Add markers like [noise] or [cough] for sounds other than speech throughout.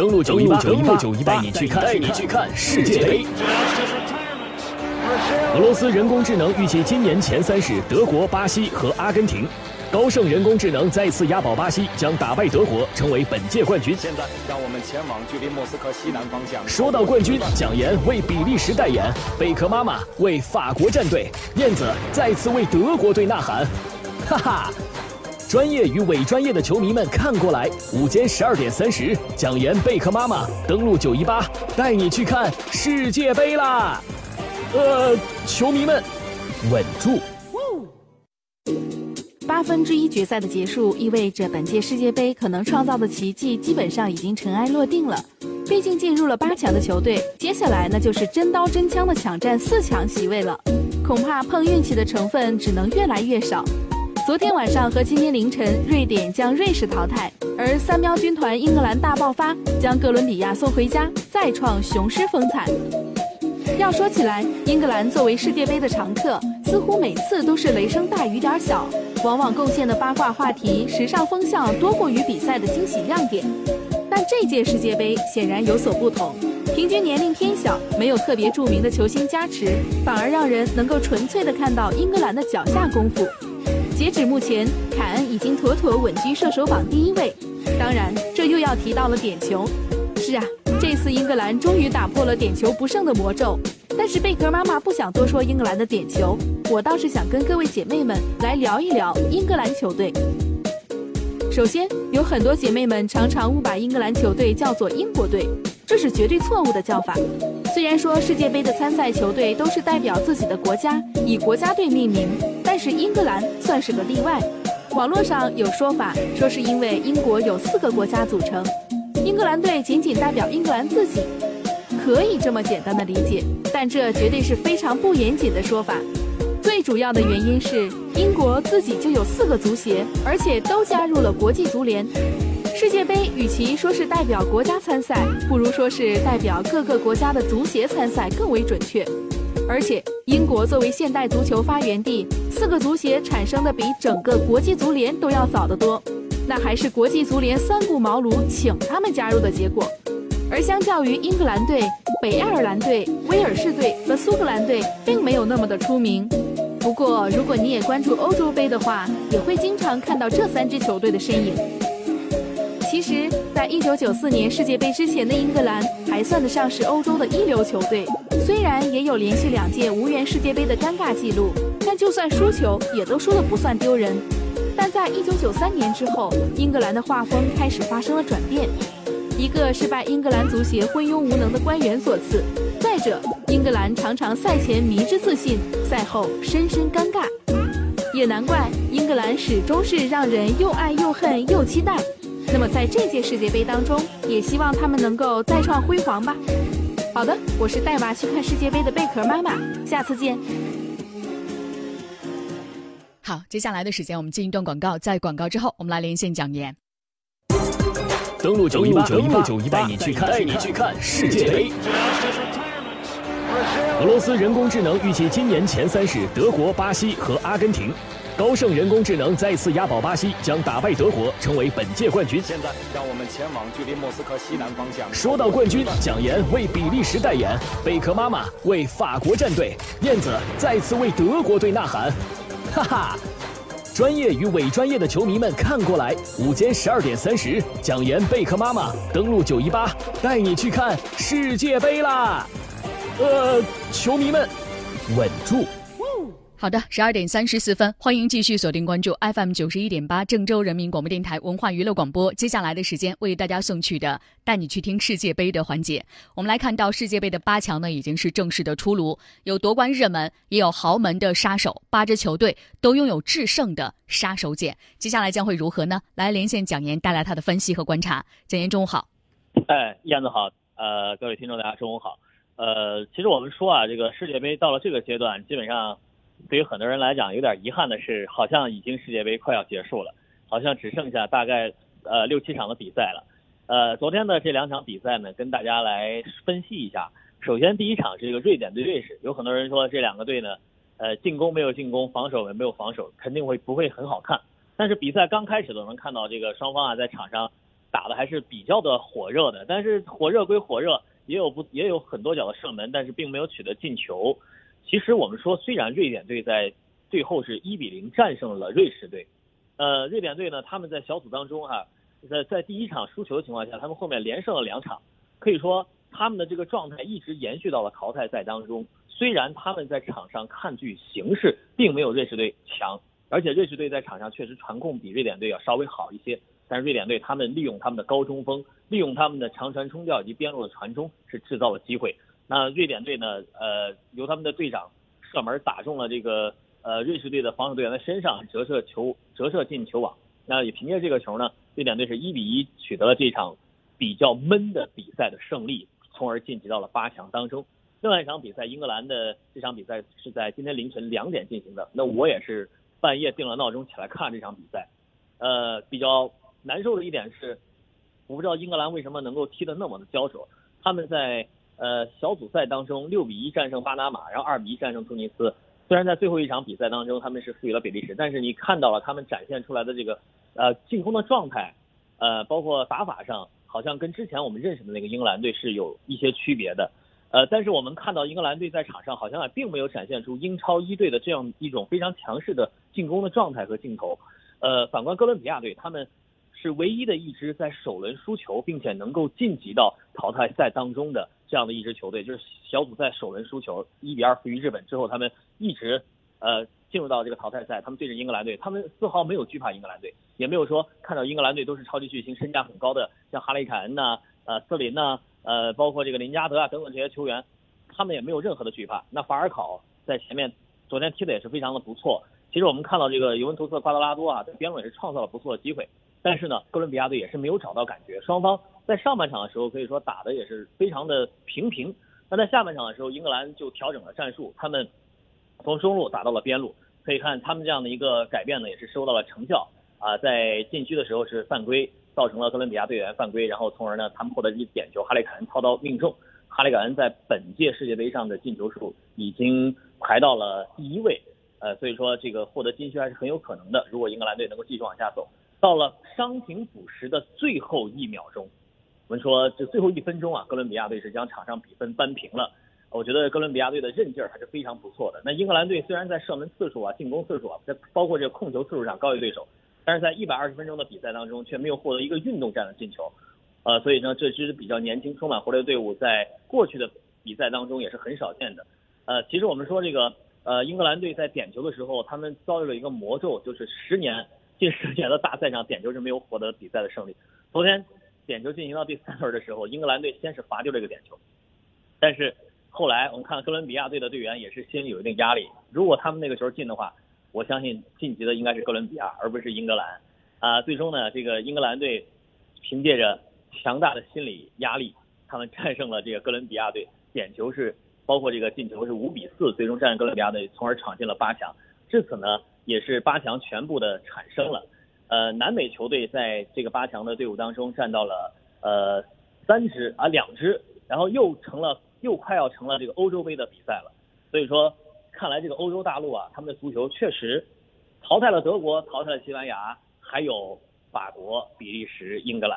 登录九一八，登录九一八，带你去看，带你去看世界杯。俄罗斯人工智能预计今年前三是德国、巴西和阿根廷。高盛人工智能再次押宝巴西，将打败德国，成为本届冠军。现在，让我们前往距离莫斯科西南方向。说到冠军，蒋岩为比利时代言，贝壳妈妈为法国战队，燕子再次为德国队呐喊。哈哈，专业与伪专业的球迷们看过来，午间十二点三十，蒋岩贝壳妈妈登录九一八，带你去看世界杯啦！呃，球迷们，稳住。八分之一决赛的结束，意味着本届世界杯可能创造的奇迹基本上已经尘埃落定了。毕竟进入了八强的球队，接下来那就是真刀真枪的抢占四强席位了。恐怕碰运气的成分只能越来越少。昨天晚上和今天凌晨，瑞典将瑞士淘汰，而三喵军团英格兰大爆发，将哥伦比亚送回家，再创雄狮风采。要说起来，英格兰作为世界杯的常客，似乎每次都是雷声大雨点小。往往贡献的八卦话题、时尚风向多过于比赛的惊喜亮点，但这届世界杯显然有所不同。平均年龄偏小，没有特别著名的球星加持，反而让人能够纯粹的看到英格兰的脚下功夫。截止目前，凯恩已经妥妥稳居射手榜第一位。当然，这又要提到了点球。是啊，这次英格兰终于打破了点球不胜的魔咒。但是贝壳妈妈不想多说英格兰的点球，我倒是想跟各位姐妹们来聊一聊英格兰球队。首先，有很多姐妹们常常误把英格兰球队叫做英国队，这是绝对错误的叫法。虽然说世界杯的参赛球队都是代表自己的国家，以国家队命名，是英格兰算是个例外。网络上有说法说是因为英国有四个国家组成，英格兰队仅仅代表英格兰自己。可以这么简单的理解，但这绝对是非常不严谨的说法。最主要的原因是，英国自己就有四个足协，而且都加入了国际足联。世界杯与其说是代表国家参赛，不如说是代表各个国家的足协参赛更为准确。而且，英国作为现代足球发源地，四个足协产生的比整个国际足联都要早得多。那还是国际足联三顾茅庐请他们加入的结果。而相较于英格兰队、北爱尔兰队、威尔士队和苏格兰队，并没有那么的出名。不过，如果你也关注欧洲杯的话，也会经常看到这三支球队的身影。其实，在一九九四年世界杯之前的英格兰，还算得上是欧洲的一流球队。虽然也有连续两届无缘世界杯的尴尬记录，但就算输球，也都输得不算丢人。但在一九九三年之后，英格兰的画风开始发生了转变。一个是拜英格兰足协昏庸无能的官员所赐，再者，英格兰常常赛前迷之自信，赛后深深尴尬，也难怪英格兰始终是让人又爱又恨又期待。那么在这届世界杯当中，也希望他们能够再创辉煌吧。好的，我是带娃去看世界杯的贝壳妈妈，下次见。好，接下来的时间我们进一段广告，在广告之后，我们来连线蒋岩。登录九一八，登录九一八，带你去看，带你去看世界杯。俄罗斯人工智能预计今年前三是德国、巴西和阿根廷。高盛人工智能再次押宝巴西，将打败德国，成为本届冠军。现在，让我们前往距离莫斯科西南方向。说到冠军，蒋岩为比利时代言，贝壳妈妈为法国战队，燕子再次为德国队呐喊。哈哈。专业与伪专业的球迷们看过来，午间十二点三十，蒋岩贝壳妈妈登陆九一八，带你去看世界杯啦！呃，球迷们，稳住。好的，十二点三十四分，欢迎继续锁定关注 FM 九十一点八郑州人民广播电台文化娱乐广播。接下来的时间，为大家送去的带你去听世界杯的环节。我们来看到世界杯的八强呢，已经是正式的出炉，有夺冠热门，也有豪门的杀手，八支球队都拥有制胜的杀手锏。接下来将会如何呢？来连线蒋岩，带来他的分析和观察。蒋岩，中午好。哎，燕子好。呃，各位听众大家中午好。呃，其实我们说啊，这个世界杯到了这个阶段，基本上。对于很多人来讲，有点遗憾的是，好像已经世界杯快要结束了，好像只剩下大概呃六七场的比赛了。呃，昨天的这两场比赛呢，跟大家来分析一下。首先，第一场是这个瑞典对瑞士，有很多人说这两个队呢，呃，进攻没有进攻，防守也没有防守，肯定会不会很好看。但是比赛刚开始都能看到这个双方啊在场上打的还是比较的火热的。但是火热归火热，也有不也有很多脚的射门，但是并没有取得进球。其实我们说，虽然瑞典队在最后是一比零战胜了瑞士队，呃，瑞典队呢，他们在小组当中哈，在在第一场输球的情况下，他们后面连胜了两场，可以说他们的这个状态一直延续到了淘汰赛当中。虽然他们在场上看据形势并没有瑞士队强，而且瑞士队在场上确实传控比瑞典队要稍微好一些，但是瑞典队他们利用他们的高中锋，利用他们的长传冲吊以及边路的传中是制造了机会。那瑞典队呢？呃，由他们的队长射门打中了这个呃瑞士队的防守队员的身上，折射球折射进球网。那也凭借这个球呢，瑞典队是一比一取得了这场比较闷的比赛的胜利，从而晋级到了八强当中。另外一场比赛，英格兰的这场比赛是在今天凌晨两点进行的。那我也是半夜定了闹钟起来看这场比赛。呃，比较难受的一点是，我不知道英格兰为什么能够踢得那么的焦灼。他们在呃小组赛当中六比一战胜巴拿马，然后二比一战胜突尼斯。虽然在最后一场比赛当中他们是负于了比利时，但是你看到了他们展现出来的这个呃进攻的状态，呃包括打法上，好像跟之前我们认识的那个英格兰队是有一些区别的。呃，但是我们看到英格兰队在场上好像并没有展现出英超一队的这样一种非常强势的进攻的状态和镜头。呃，反观哥伦比亚队，他们是唯一的一支在首轮输球并且能够晋级到淘汰赛当中的这样的一支球队，就是小组赛首轮输球一比二负于日本之后，他们一直呃进入到这个淘汰赛，他们对着英格兰队，他们丝毫没有惧怕英格兰队，也没有说看到英格兰队都是超级巨星，身价很高的，像哈利凯恩呐、呃斯林呐。呃，包括这个林加德啊等等这些球员，他们也没有任何的惧怕。那法尔考在前面昨天踢的也是非常的不错。其实我们看到这个尤文图斯的瓜德拉多啊，在边路也是创造了不错的机会。但是呢，哥伦比亚队也是没有找到感觉。双方在上半场的时候可以说打的也是非常的平平。那在下半场的时候，英格兰就调整了战术，他们从中路打到了边路。可以看他们这样的一个改变呢，也是收到了成效啊。在禁区的时候是犯规。造成了哥伦比亚队员犯规，然后从而呢，他们获得一点球。哈利凯恩操刀命中，哈利凯恩在本届世界杯上的进球数已经排到了第一位，呃，所以说这个获得金靴还是很有可能的。如果英格兰队能够继续往下走，到了伤停补时的最后一秒钟，我们说这最后一分钟啊，哥伦比亚队是将场上比分扳平了。我觉得哥伦比亚队的韧劲儿还是非常不错的。那英格兰队虽然在射门次数啊、进攻次数啊，在包括这个控球次数上高于对手。但是在一百二十分钟的比赛当中，却没有获得一个运动战的进球，呃，所以呢，这支比较年轻、充满活力的队伍，在过去的比赛当中也是很少见的。呃，其实我们说这个，呃，英格兰队在点球的时候，他们遭遇了一个魔咒，就是十年近十年的大赛上，点球是没有获得比赛的胜利。昨天点球进行到第三轮的时候，英格兰队先是罚丢了一个点球，但是后来我们看哥伦比亚队的队员也是心里有一定压力，如果他们那个球进的话。我相信晋级的应该是哥伦比亚，而不是英格兰。啊，最终呢，这个英格兰队凭借着强大的心理压力，他们战胜了这个哥伦比亚队。点球是包括这个进球是五比四，最终战胜哥伦比亚队，从而闯进了八强。至此呢，也是八强全部的产生了。呃，南美球队在这个八强的队伍当中占到了呃三支啊两支，然后又成了又快要成了这个欧洲杯的比赛了。所以说。看来这个欧洲大陆啊，他们的足球确实淘汰了德国，淘汰了西班牙，还有法国、比利时、英格兰。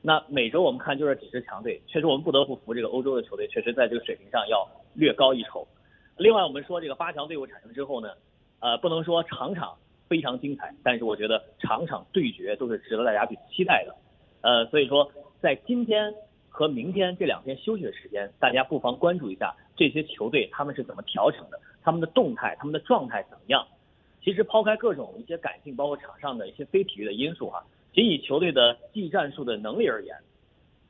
那美洲我们看就是几支强队，确实我们不得不服这个欧洲的球队，确实在这个水平上要略高一筹。另外我们说这个八强队伍产生之后呢，呃，不能说场场非常精彩，但是我觉得场场对决都是值得大家去期待的。呃，所以说在今天和明天这两天休息的时间，大家不妨关注一下这些球队他们是怎么调整的。他们的动态，他们的状态怎么样？其实抛开各种一些感性，包括场上的一些非体育的因素哈，仅以球队的技战术的能力而言，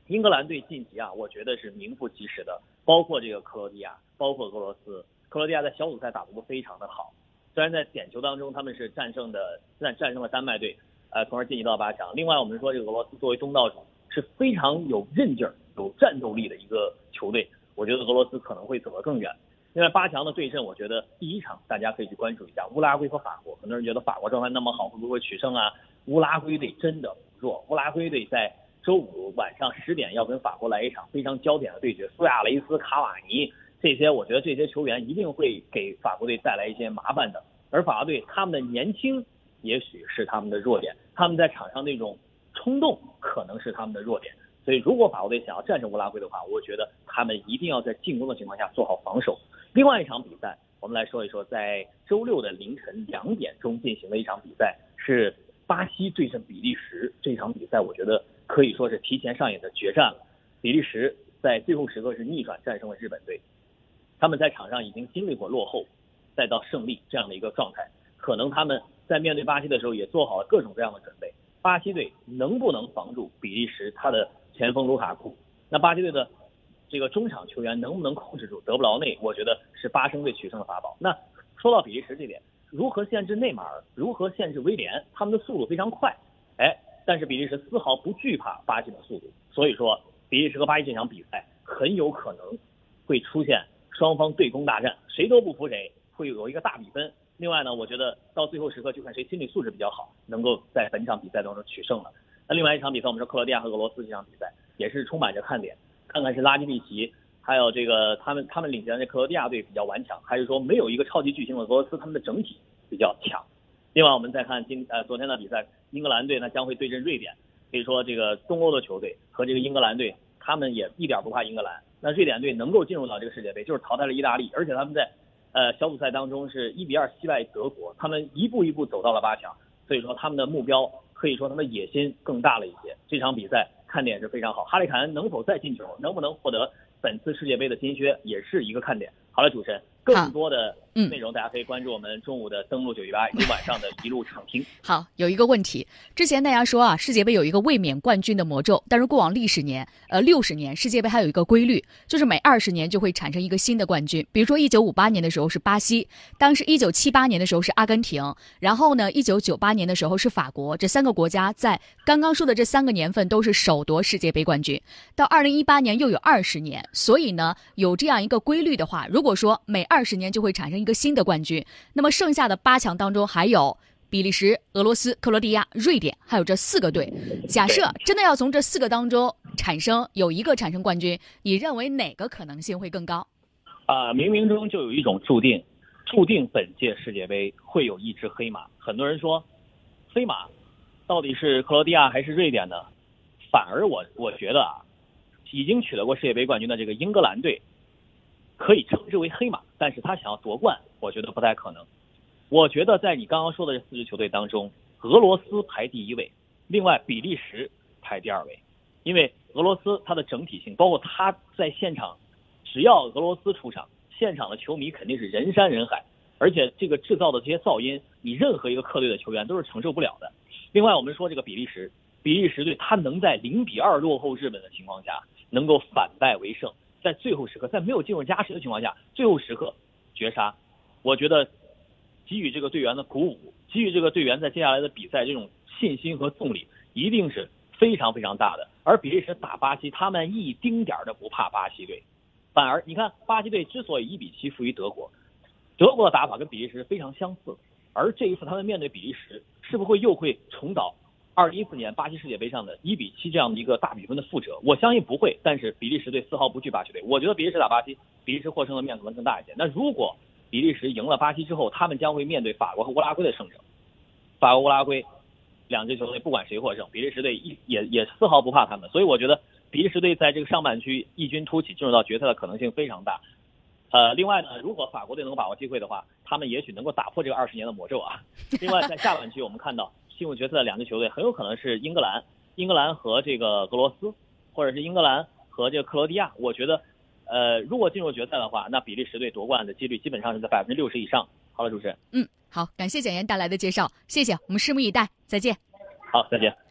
英格兰队晋级啊，我觉得是名副其实的。包括这个克罗地亚，包括俄罗斯，克罗地亚在小组赛打得都非常的好。虽然在点球当中他们是战胜的战战胜了丹麦队，呃，从而晋级到八强。另外，我们说这个俄罗斯作为东道主是非常有韧劲儿、有战斗力的一个球队，我觉得俄罗斯可能会走得更远。另外八强的对阵，我觉得第一场大家可以去关注一下乌拉圭和法国。很多人觉得法国状态那么好，会不会取胜啊？乌拉圭队真的不弱。乌拉圭队在周五晚上十点要跟法国来一场非常焦点的对决。苏亚雷斯、卡瓦尼这些，我觉得这些球员一定会给法国队带来一些麻烦的。而法国队他们的年轻，也许是他们的弱点。他们在场上那种冲动可能是他们的弱点。所以，如果法国队想要战胜乌拉圭的话，我觉得他们一定要在进攻的情况下做好防守。另外一场比赛，我们来说一说，在周六的凌晨两点钟进行的一场比赛，是巴西对阵比利时。这场比赛，我觉得可以说是提前上演的决战了。比利时在最后时刻是逆转战胜了日本队，他们在场上已经经历过落后，再到胜利这样的一个状态，可能他们在面对巴西的时候也做好了各种各样的准备。巴西队能不能防住比利时？他的前锋卢卡库，那巴西队的这个中场球员能不能控制住德布劳内？我觉得是巴生队取胜的法宝。那说到比利时这点，如何限制内马尔？如何限制威廉？他们的速度非常快，哎，但是比利时丝毫不惧怕巴西的速度。所以说，比利时和巴西这场比赛很有可能会出现双方对攻大战，谁都不服谁，会有一个大比分。另外呢，我觉得到最后时刻就看谁心理素质比较好，能够在本场比赛当中取胜了。那另外一场比赛，我们说克罗地亚和俄罗斯这场比赛也是充满着看点，看看是拉基蒂奇，还有这个他们他们领衔的克罗地亚队比较顽强，还是说没有一个超级巨星的俄罗斯他们的整体比较强。另外我们再看今呃昨天的比赛，英格兰队呢将会对阵瑞典，可以说这个东欧的球队和这个英格兰队，他们也一点不怕英格兰。那瑞典队能够进入到这个世界杯，就是淘汰了意大利，而且他们在呃小组赛当中是一比二惜败德国，他们一步一步走到了八强，所以说他们的目标。可以说他们野心更大了一些。这场比赛看点是非常好，哈利凯恩能否再进球，能不能获得本次世界杯的金靴，也是一个看点。好了，主持人，更多的。嗯，内容大家可以关注我们中午的登录九一八 [laughs] 以及晚上的一路畅听。好，有一个问题，之前大家说啊，世界杯有一个卫冕冠军的魔咒，但是过往历史年，呃，六十年世界杯还有一个规律，就是每二十年就会产生一个新的冠军。比如说一九五八年的时候是巴西，当时一九七八年的时候是阿根廷，然后呢，一九九八年的时候是法国，这三个国家在刚刚说的这三个年份都是首夺世界杯冠军。到二零一八年又有二十年，所以呢，有这样一个规律的话，如果说每二十年就会产生一个新的冠军，那么剩下的八强当中还有比利时、俄罗斯、克罗地亚、瑞典，还有这四个队。假设真的要从这四个当中产生有一个产生冠军，你认为哪个可能性会更高？啊，冥冥中就有一种注定，注定本届世界杯会有一只黑马。很多人说，黑马到底是克罗地亚还是瑞典呢？反而我我觉得啊，已经取得过世界杯冠军的这个英格兰队。可以称之为黑马，但是他想要夺冠，我觉得不太可能。我觉得在你刚刚说的这四支球队当中，俄罗斯排第一位，另外比利时排第二位，因为俄罗斯它的整体性，包括他在现场，只要俄罗斯出场，现场的球迷肯定是人山人海，而且这个制造的这些噪音，你任何一个客队的球员都是承受不了的。另外，我们说这个比利时，比利时队他能在零比二落后日本的情况下，能够反败为胜。在最后时刻，在没有进入加时的情况下，最后时刻绝杀，我觉得给予这个队员的鼓舞，给予这个队员在接下来的比赛这种信心和动力，一定是非常非常大的。而比利时打巴西，他们一丁点儿都不怕巴西队，反而你看巴西队之所以一比七负于德国，德国的打法跟比利时非常相似，而这一次他们面对比利时，是不会又会重蹈？二零一四年巴西世界杯上的一比七这样的一个大比分的覆辙，我相信不会。但是比利时队丝毫不惧巴西队，我觉得比利时打巴西，比利时获胜的面可能更大一些。那如果比利时赢了巴西之后，他们将会面对法国和乌拉圭的胜者。法国、乌拉圭两支球队不管谁获胜，比利时队一也也丝毫不怕他们。所以我觉得比利时队在这个上半区异军突起，进入到决赛的可能性非常大。呃，另外呢，如果法国队能够把握机会的话，他们也许能够打破这个二十年的魔咒啊。另外，在下半区我们看到。进入决赛的两支球队很有可能是英格兰，英格兰和这个俄罗斯，或者是英格兰和这个克罗地亚。我觉得，呃，如果进入决赛的话，那比利时队夺冠的几率基本上是在百分之六十以上。好了，主持人。嗯，好，感谢简言带来的介绍，谢谢，我们拭目以待，再见。好，再见。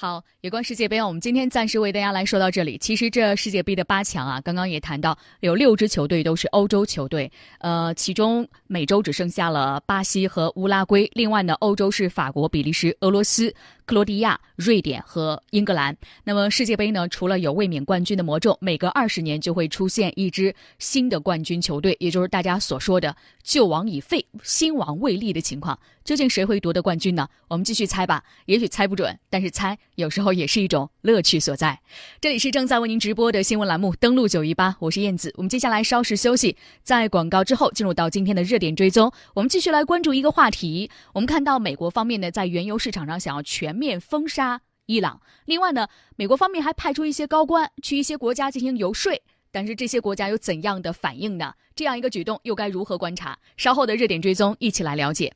好，有关世界杯，我们今天暂时为大家来说到这里。其实这世界杯的八强啊，刚刚也谈到有六支球队都是欧洲球队，呃，其中美洲只剩下了巴西和乌拉圭，另外呢，欧洲是法国、比利时、俄罗斯。克罗地亚、瑞典和英格兰。那么世界杯呢？除了有卫冕冠军的魔咒，每隔二十年就会出现一支新的冠军球队，也就是大家所说的“旧王已废，新王未立”的情况。究竟谁会夺得冠军呢？我们继续猜吧。也许猜不准，但是猜有时候也是一种乐趣所在。这里是正在为您直播的新闻栏目，登录九一八，我是燕子。我们接下来稍事休息，在广告之后进入到今天的热点追踪。我们继续来关注一个话题。我们看到美国方面呢，在原油市场上想要全面封杀伊朗。另外呢，美国方面还派出一些高官去一些国家进行游说，但是这些国家有怎样的反应呢？这样一个举动又该如何观察？稍后的热点追踪，一起来了解。